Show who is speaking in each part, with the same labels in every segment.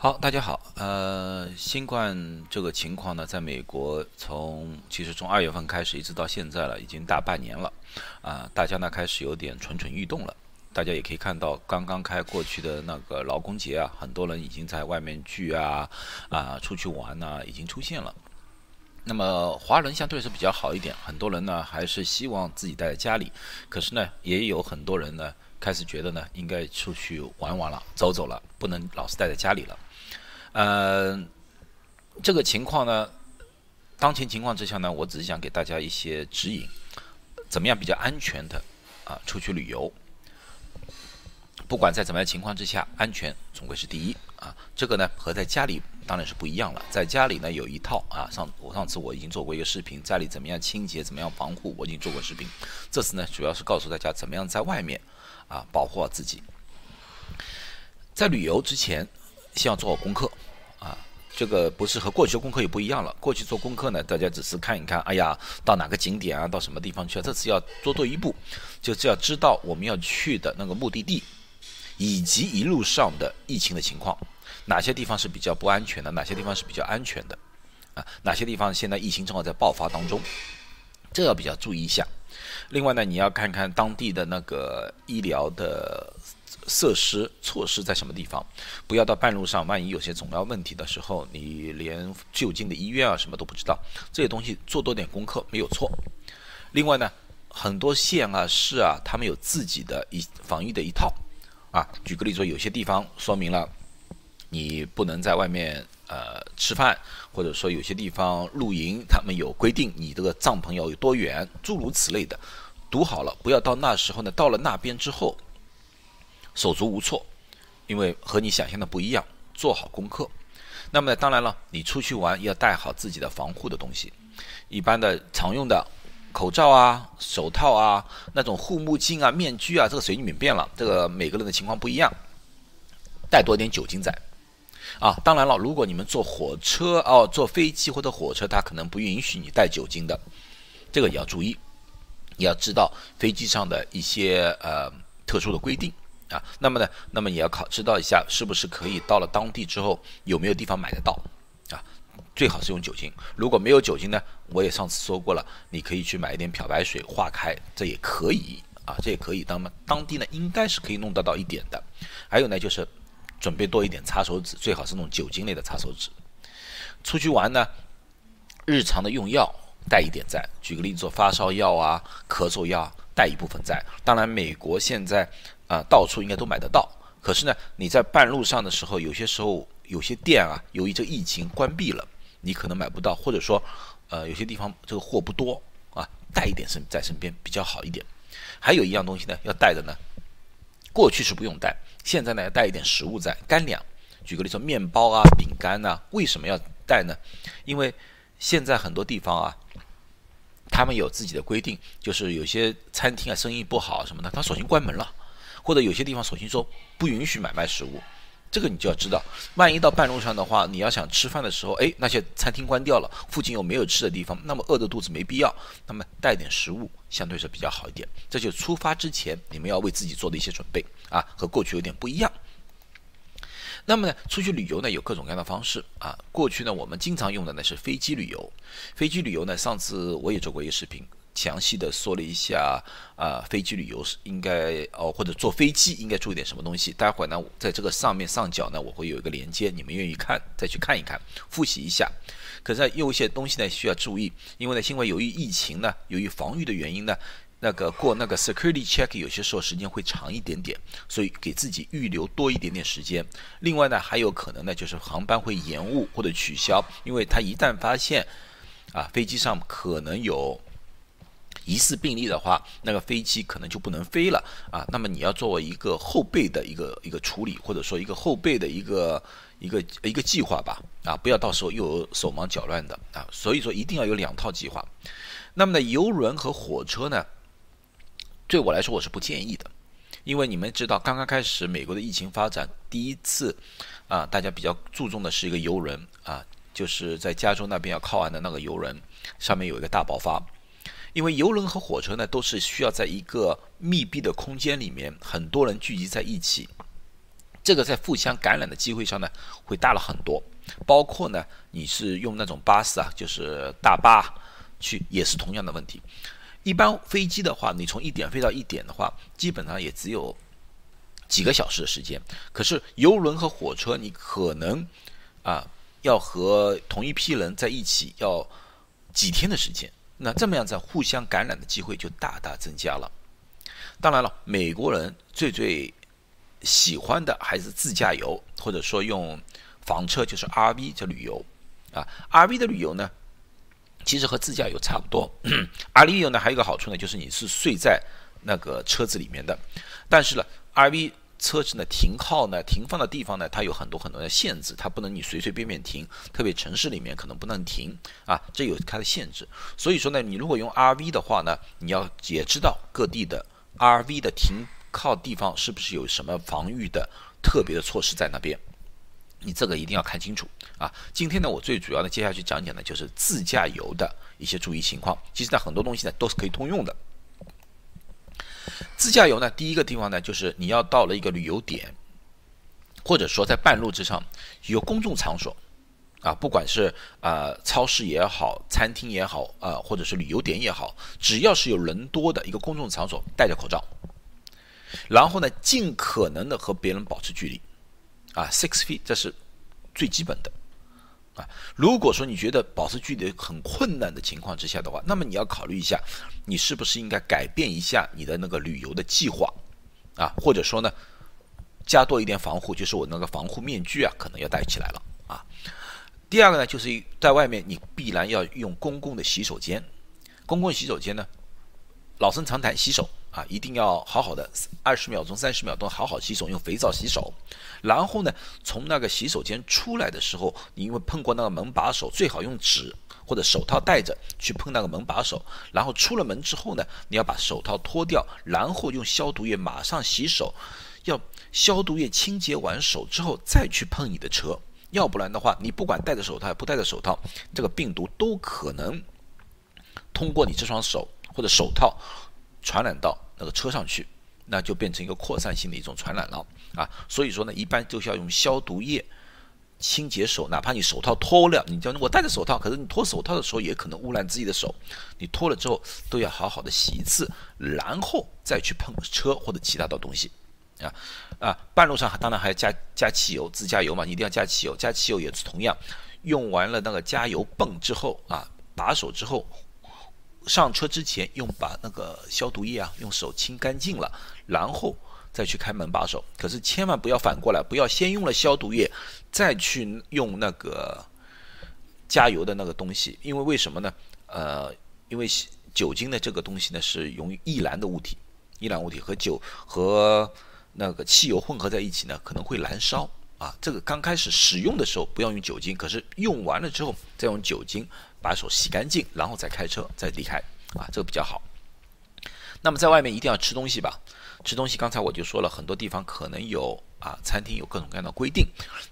Speaker 1: 好，大家好。呃，新冠这个情况呢，在美国从其实从二月份开始一直到现在了，已经大半年了。啊，大家呢开始有点蠢蠢欲动了。大家也可以看到，刚刚开过去的那个劳工节啊，很多人已经在外面聚啊啊出去玩呐，已经出现了。那么华人相对是比较好一点，很多人呢还是希望自己待在家里，可是呢，也有很多人呢开始觉得呢应该出去玩玩了，走走了，不能老是待在家里了。呃，这个情况呢，当前情况之下呢，我只是想给大家一些指引，怎么样比较安全的啊出去旅游。不管在怎么样情况之下，安全总归是第一啊。这个呢和在家里当然是不一样了，在家里呢有一套啊，上我上次我已经做过一个视频，家里怎么样清洁，怎么样防护，我已经做过视频。这次呢主要是告诉大家怎么样在外面啊保护好自己，在旅游之前。先要做好功课，啊，这个不是和过去的功课也不一样了。过去做功课呢，大家只是看一看，哎呀，到哪个景点啊，到什么地方去啊？这次要多做一步，就是要知道我们要去的那个目的地，以及一路上的疫情的情况，哪些地方是比较不安全的，哪些地方是比较安全的，啊，哪些地方现在疫情正好在爆发当中，这要比较注意一下。另外呢，你要看看当地的那个医疗的。设施措施在什么地方？不要到半路上，万一有些重要问题的时候，你连就近的医院啊什么都不知道。这些东西做多点功课没有错。另外呢，很多县啊市啊，他们有自己的一防御的一套啊。举个例子说，有些地方说明了你不能在外面呃吃饭，或者说有些地方露营，他们有规定你这个帐篷要有多远，诸如此类的。读好了，不要到那时候呢，到了那边之后。手足无措，因为和你想象的不一样。做好功课，那么当然了，你出去玩要带好自己的防护的东西，一般的常用的口罩啊、手套啊、那种护目镜啊、面具啊，这个随你们便了。这个每个人的情况不一样，带多点酒精在。啊，当然了，如果你们坐火车哦、坐飞机或者火车，它可能不允许你带酒精的，这个也要注意。你要知道飞机上的一些呃特殊的规定。啊，那么呢，那么也要考知道一下，是不是可以到了当地之后有没有地方买得到？啊，最好是用酒精。如果没有酒精呢，我也上次说过了，你可以去买一点漂白水化开，这也可以啊，这也可以。当么当地呢，应该是可以弄得到一点的。还有呢，就是准备多一点擦手纸，最好是那种酒精类的擦手纸。出去玩呢，日常的用药带一点在。举个例子，发烧药啊、咳嗽药带一部分在。当然，美国现在。啊，到处应该都买得到。可是呢，你在半路上的时候，有些时候有些店啊，由于这疫情关闭了，你可能买不到，或者说，呃，有些地方这个货不多啊，带一点身在身边比较好一点。还有一样东西呢，要带的呢，过去是不用带，现在呢要带一点食物在，干粮。举个例子，面包啊、饼干呐，为什么要带呢？因为现在很多地方啊，他们有自己的规定，就是有些餐厅啊生意不好什么的，他索性关门了。或者有些地方索性说不允许买卖食物，这个你就要知道，万一到半路上的话，你要想吃饭的时候，哎，那些餐厅关掉了，附近又没有吃的地方，那么饿着肚子没必要，那么带点食物相对是比较好一点。这就出发之前你们要为自己做的一些准备啊，和过去有点不一样。那么呢，出去旅游呢有各种各样的方式啊，过去呢我们经常用的呢是飞机旅游，飞机旅游呢上次我也做过一个视频。详细的说了一下啊，飞机旅游是应该哦，或者坐飞机应该注意点什么东西。待会儿呢，在这个上面上角呢，我会有一个连接，你们愿意看再去看一看，复习一下。可是有一些东西呢需要注意，因为呢，因为由于疫情呢，由于防御的原因呢，那个过那个 security check 有些时候时间会长一点点，所以给自己预留多一点点时间。另外呢，还有可能呢，就是航班会延误或者取消，因为他一旦发现啊，飞机上可能有。疑似病例的话，那个飞机可能就不能飞了啊。那么你要作为一个后备的一个一个处理，或者说一个后备的一个一个一个计划吧啊，不要到时候又有手忙脚乱的啊。所以说一定要有两套计划。那么呢，游轮和火车呢，对我来说我是不建议的，因为你们知道，刚刚开始美国的疫情发展，第一次啊，大家比较注重的是一个游轮啊，就是在加州那边要靠岸的那个游轮，上面有一个大爆发。因为游轮和火车呢，都是需要在一个密闭的空间里面，很多人聚集在一起，这个在互相感染的机会上呢，会大了很多。包括呢，你是用那种巴士啊，就是大巴去，也是同样的问题。一般飞机的话，你从一点飞到一点的话，基本上也只有几个小时的时间。可是游轮和火车，你可能啊要和同一批人在一起要几天的时间。那这么样子，互相感染的机会就大大增加了。当然了，美国人最最喜欢的还是自驾游，或者说用房车，就是 RV 这旅游啊。RV 的旅游呢，其实和自驾游差不多。RV 游呢还有一个好处呢，就是你是睡在那个车子里面的。但是呢，RV 车子呢停靠呢停放的地方呢，它有很多很多的限制，它不能你随随便便停，特别城市里面可能不能停啊，这有它的限制。所以说呢，你如果用 RV 的话呢，你要也知道各地的 RV 的停靠地方是不是有什么防御的特别的措施在那边，你这个一定要看清楚啊。今天呢，我最主要的接下去讲讲的就是自驾游的一些注意情况。其实呢，很多东西呢都是可以通用的。自驾游呢，第一个地方呢，就是你要到了一个旅游点，或者说在半路之上有公众场所，啊，不管是啊超市也好，餐厅也好，啊，或者是旅游点也好，只要是有人多的一个公众场所，戴着口罩，然后呢，尽可能的和别人保持距离，啊，six feet，这是最基本的。啊，如果说你觉得保持距离很困难的情况之下的话，那么你要考虑一下，你是不是应该改变一下你的那个旅游的计划，啊，或者说呢，加多一点防护，就是我那个防护面具啊，可能要戴起来了啊。第二个呢，就是在外面你必然要用公共的洗手间，公共洗手间呢，老生常谈，洗手。啊，一定要好好的二十秒钟、三十秒钟好好洗手，用肥皂洗手。然后呢，从那个洗手间出来的时候，你因为碰过那个门把手，最好用纸或者手套戴着去碰那个门把手。然后出了门之后呢，你要把手套脱掉，然后用消毒液马上洗手。要消毒液清洁完手之后再去碰你的车，要不然的话，你不管戴着手套不戴着手套，这个病毒都可能通过你这双手或者手套。传染到那个车上去，那就变成一个扩散性的一种传染了啊！所以说呢，一般就是要用消毒液清洁手，哪怕你手套脱了，你叫我戴着手套，可是你脱手套的时候也可能污染自己的手。你脱了之后都要好好的洗一次，然后再去碰车或者其他的东西啊啊！半路上当然还要加加汽油，自驾游嘛，一定要加汽油。加汽油也是同样，用完了那个加油泵之后啊，把手之后。上车之前用把那个消毒液啊，用手清干净了，然后再去开门把手。可是千万不要反过来，不要先用了消毒液，再去用那个加油的那个东西。因为为什么呢？呃，因为酒精的这个东西呢是容易易燃的物体，易燃物体和酒和那个汽油混合在一起呢，可能会燃烧啊。这个刚开始使用的时候不要用酒精，可是用完了之后再用酒精。把手洗干净，然后再开车，再离开，啊，这个比较好。那么在外面一定要吃东西吧？吃东西，刚才我就说了很多地方可能有啊，餐厅有各种各样的规定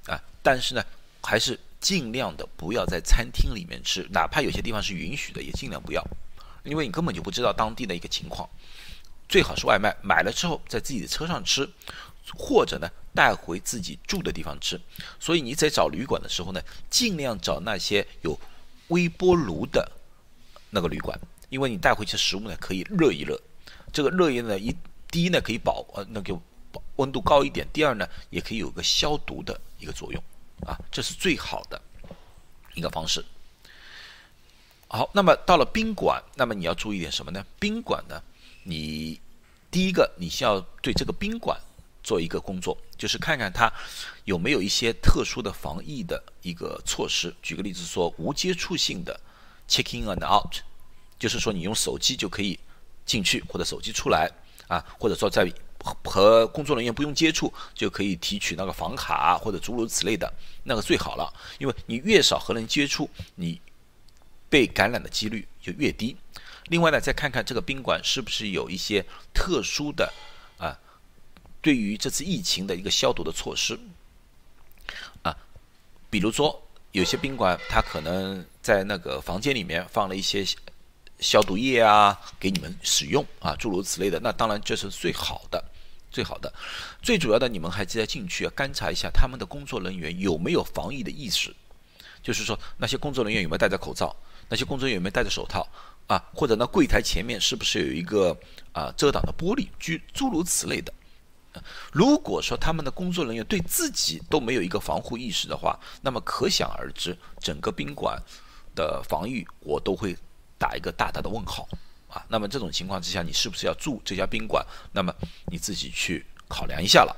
Speaker 1: 啊，但是呢，还是尽量的不要在餐厅里面吃，哪怕有些地方是允许的，也尽量不要，因为你根本就不知道当地的一个情况。最好是外卖，买了之后在自己的车上吃，或者呢带回自己住的地方吃。所以你在找旅馆的时候呢，尽量找那些有。微波炉的那个旅馆，因为你带回去食物呢，可以热一热。这个热一呢，一第一呢可以保呃那个温度高一点，第二呢也可以有个消毒的一个作用啊，这是最好的一个方式。好，那么到了宾馆，那么你要注意点什么呢？宾馆呢，你第一个你需要对这个宾馆。做一个工作，就是看看它有没有一些特殊的防疫的一个措施。举个例子说，无接触性的 check in and out，就是说你用手机就可以进去或者手机出来啊，或者说在和工作人员不用接触就可以提取那个房卡或者诸如此类的，那个最好了，因为你越少和人接触，你被感染的几率就越低。另外呢，再看看这个宾馆是不是有一些特殊的啊。对于这次疫情的一个消毒的措施，啊，比如说有些宾馆它可能在那个房间里面放了一些消毒液啊，给你们使用啊，诸如此类的，那当然这是最好的，最好的。最主要的，你们还记得进去要，观察一下他们的工作人员有没有防疫的意识，就是说那些工作人员有没有戴着口罩，那些工作人员有没有戴着手套？啊，或者那柜台前面是不是有一个啊遮挡的玻璃，诸诸如此类的。如果说他们的工作人员对自己都没有一个防护意识的话，那么可想而知，整个宾馆的防御我都会打一个大大的问号啊。那么这种情况之下，你是不是要住这家宾馆？那么你自己去考量一下了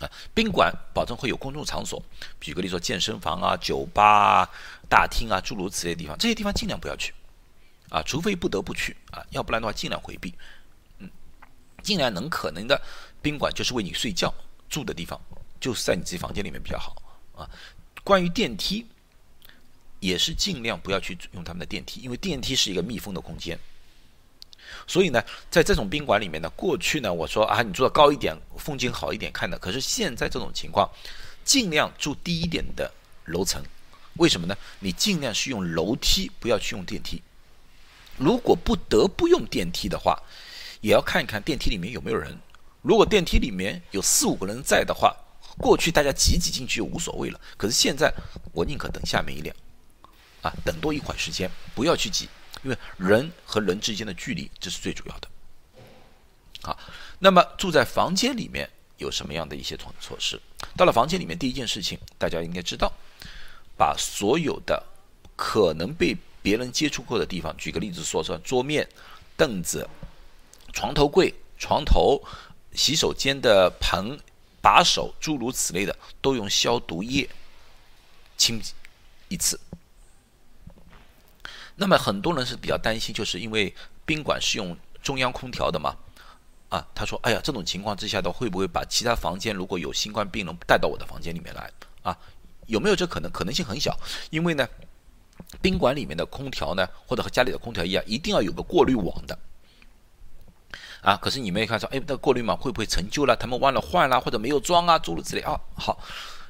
Speaker 1: 啊。宾馆保证会有公众场所，举个例说健身房啊、酒吧、啊大厅啊，诸如此类的地方，这些地方尽量不要去啊，除非不得不去啊，要不然的话尽量回避，尽量能可能的。宾馆就是为你睡觉住的地方，就是在你自己房间里面比较好啊。关于电梯，也是尽量不要去用他们的电梯，因为电梯是一个密封的空间。所以呢，在这种宾馆里面呢，过去呢，我说啊，你住的高一点，风景好一点看的。可是现在这种情况，尽量住低一点的楼层。为什么呢？你尽量是用楼梯，不要去用电梯。如果不得不用电梯的话，也要看一看电梯里面有没有人。如果电梯里面有四五个人在的话，过去大家挤挤进去就无所谓了。可是现在，我宁可等下面一辆，啊，等多一会儿时间，不要去挤，因为人和人之间的距离这是最主要的。好，那么住在房间里面有什么样的一些措措施？到了房间里面，第一件事情大家应该知道，把所有的可能被别人接触过的地方，举个例子说说，桌面、凳子、床头柜、床头。洗手间的盆、把手，诸如此类的，都用消毒液清洗一次。那么很多人是比较担心，就是因为宾馆是用中央空调的嘛，啊，他说：“哎呀，这种情况之下的会不会把其他房间如果有新冠病人带到我的房间里面来？啊，有没有这可能？可能性很小，因为呢，宾馆里面的空调呢，或者和家里的空调一样，一定要有个过滤网的。”啊，可是你没看说，哎，那过滤网会不会陈旧了？他们忘了换了，或者没有装啊，诸如此类啊。好，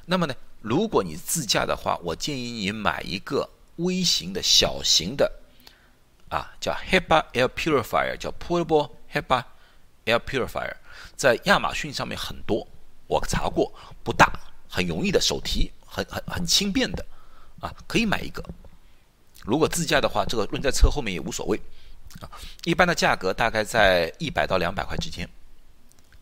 Speaker 1: 那么呢，如果你自驾的话，我建议你买一个微型的小型的，啊，叫 HEPA Air Purifier，叫 Portable HEPA Air Purifier，在亚马逊上面很多，我查过，不大，很容易的手提，很很很轻便的，啊，可以买一个。如果自驾的话，这个扔在车后面也无所谓。啊，一般的价格大概在一百到两百块之间，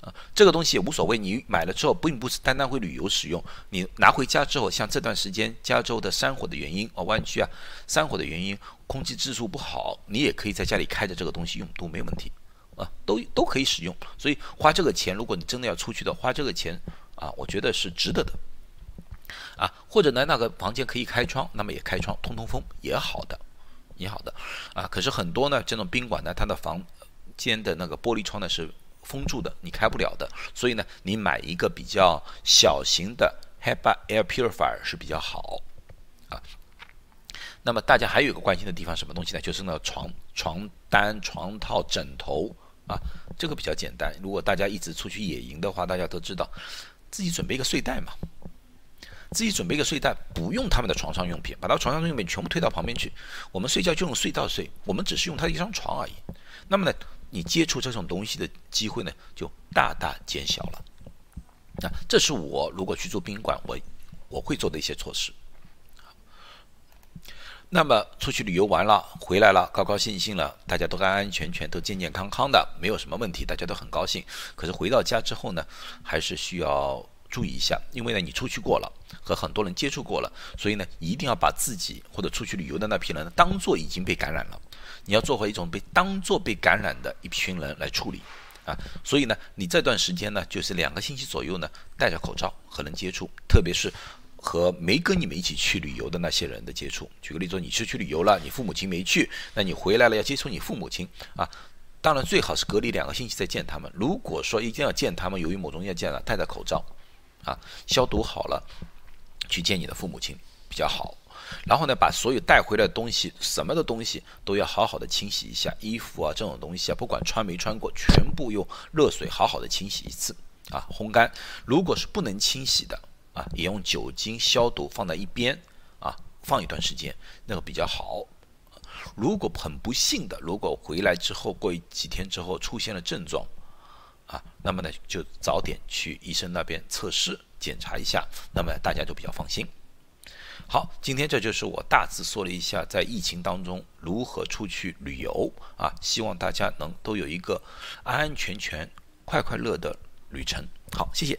Speaker 1: 啊，这个东西也无所谓。你买了之后，并不是单单会旅游使用，你拿回家之后，像这段时间加州的山火的原因，哦，湾区啊，山火的原因，空气质素不好，你也可以在家里开着这个东西用，都没有问题，啊，都都可以使用。所以花这个钱，如果你真的要出去的，花这个钱啊，我觉得是值得的，啊，或者呢，那个房间可以开窗，那么也开窗通通风也好的。你好的，啊，可是很多呢，这种宾馆呢，它的房间的那个玻璃窗呢是封住的，你开不了的。所以呢，你买一个比较小型的 HEPA Air Purifier 是比较好，啊。那么大家还有一个关心的地方，什么东西呢？就是那床床单、床套、枕头啊，这个比较简单。如果大家一直出去野营的话，大家都知道，自己准备一个睡袋嘛。自己准备一个睡袋，不用他们的床上用品，把他床上用品全部推到旁边去。我们睡觉就用睡袋睡，我们只是用他的一张床而已。那么呢，你接触这种东西的机会呢，就大大减小了。那这是我如果去住宾馆，我我会做的一些措施。那么出去旅游完了，回来了，高高兴兴了，大家都安安全全，都健健康康的，没有什么问题，大家都很高兴。可是回到家之后呢，还是需要。注意一下，因为呢，你出去过了，和很多人接触过了，所以呢，一定要把自己或者出去旅游的那批人当做已经被感染了，你要做回一种被当做被感染的一群人来处理啊。所以呢，你这段时间呢，就是两个星期左右呢，戴着口罩和人接触，特别是和没跟你们一起去旅游的那些人的接触。举个例子，你出去旅游了，你父母亲没去，那你回来了要接触你父母亲啊。当然最好是隔离两个星期再见他们。如果说一定要见他们，由于某种要见了，戴着口罩。啊，消毒好了，去见你的父母亲比较好。然后呢，把所有带回来的东西，什么的东西都要好好的清洗一下，衣服啊这种东西啊，不管穿没穿过，全部用热水好好的清洗一次啊，烘干。如果是不能清洗的啊，也用酒精消毒放在一边啊，放一段时间，那个比较好。如果很不幸的，如果回来之后过几天之后出现了症状。啊，那么呢就早点去医生那边测试检查一下，那么大家就比较放心。好，今天这就是我大致说了一下在疫情当中如何出去旅游啊，希望大家能都有一个安安全全、快快乐的旅程。好，谢谢。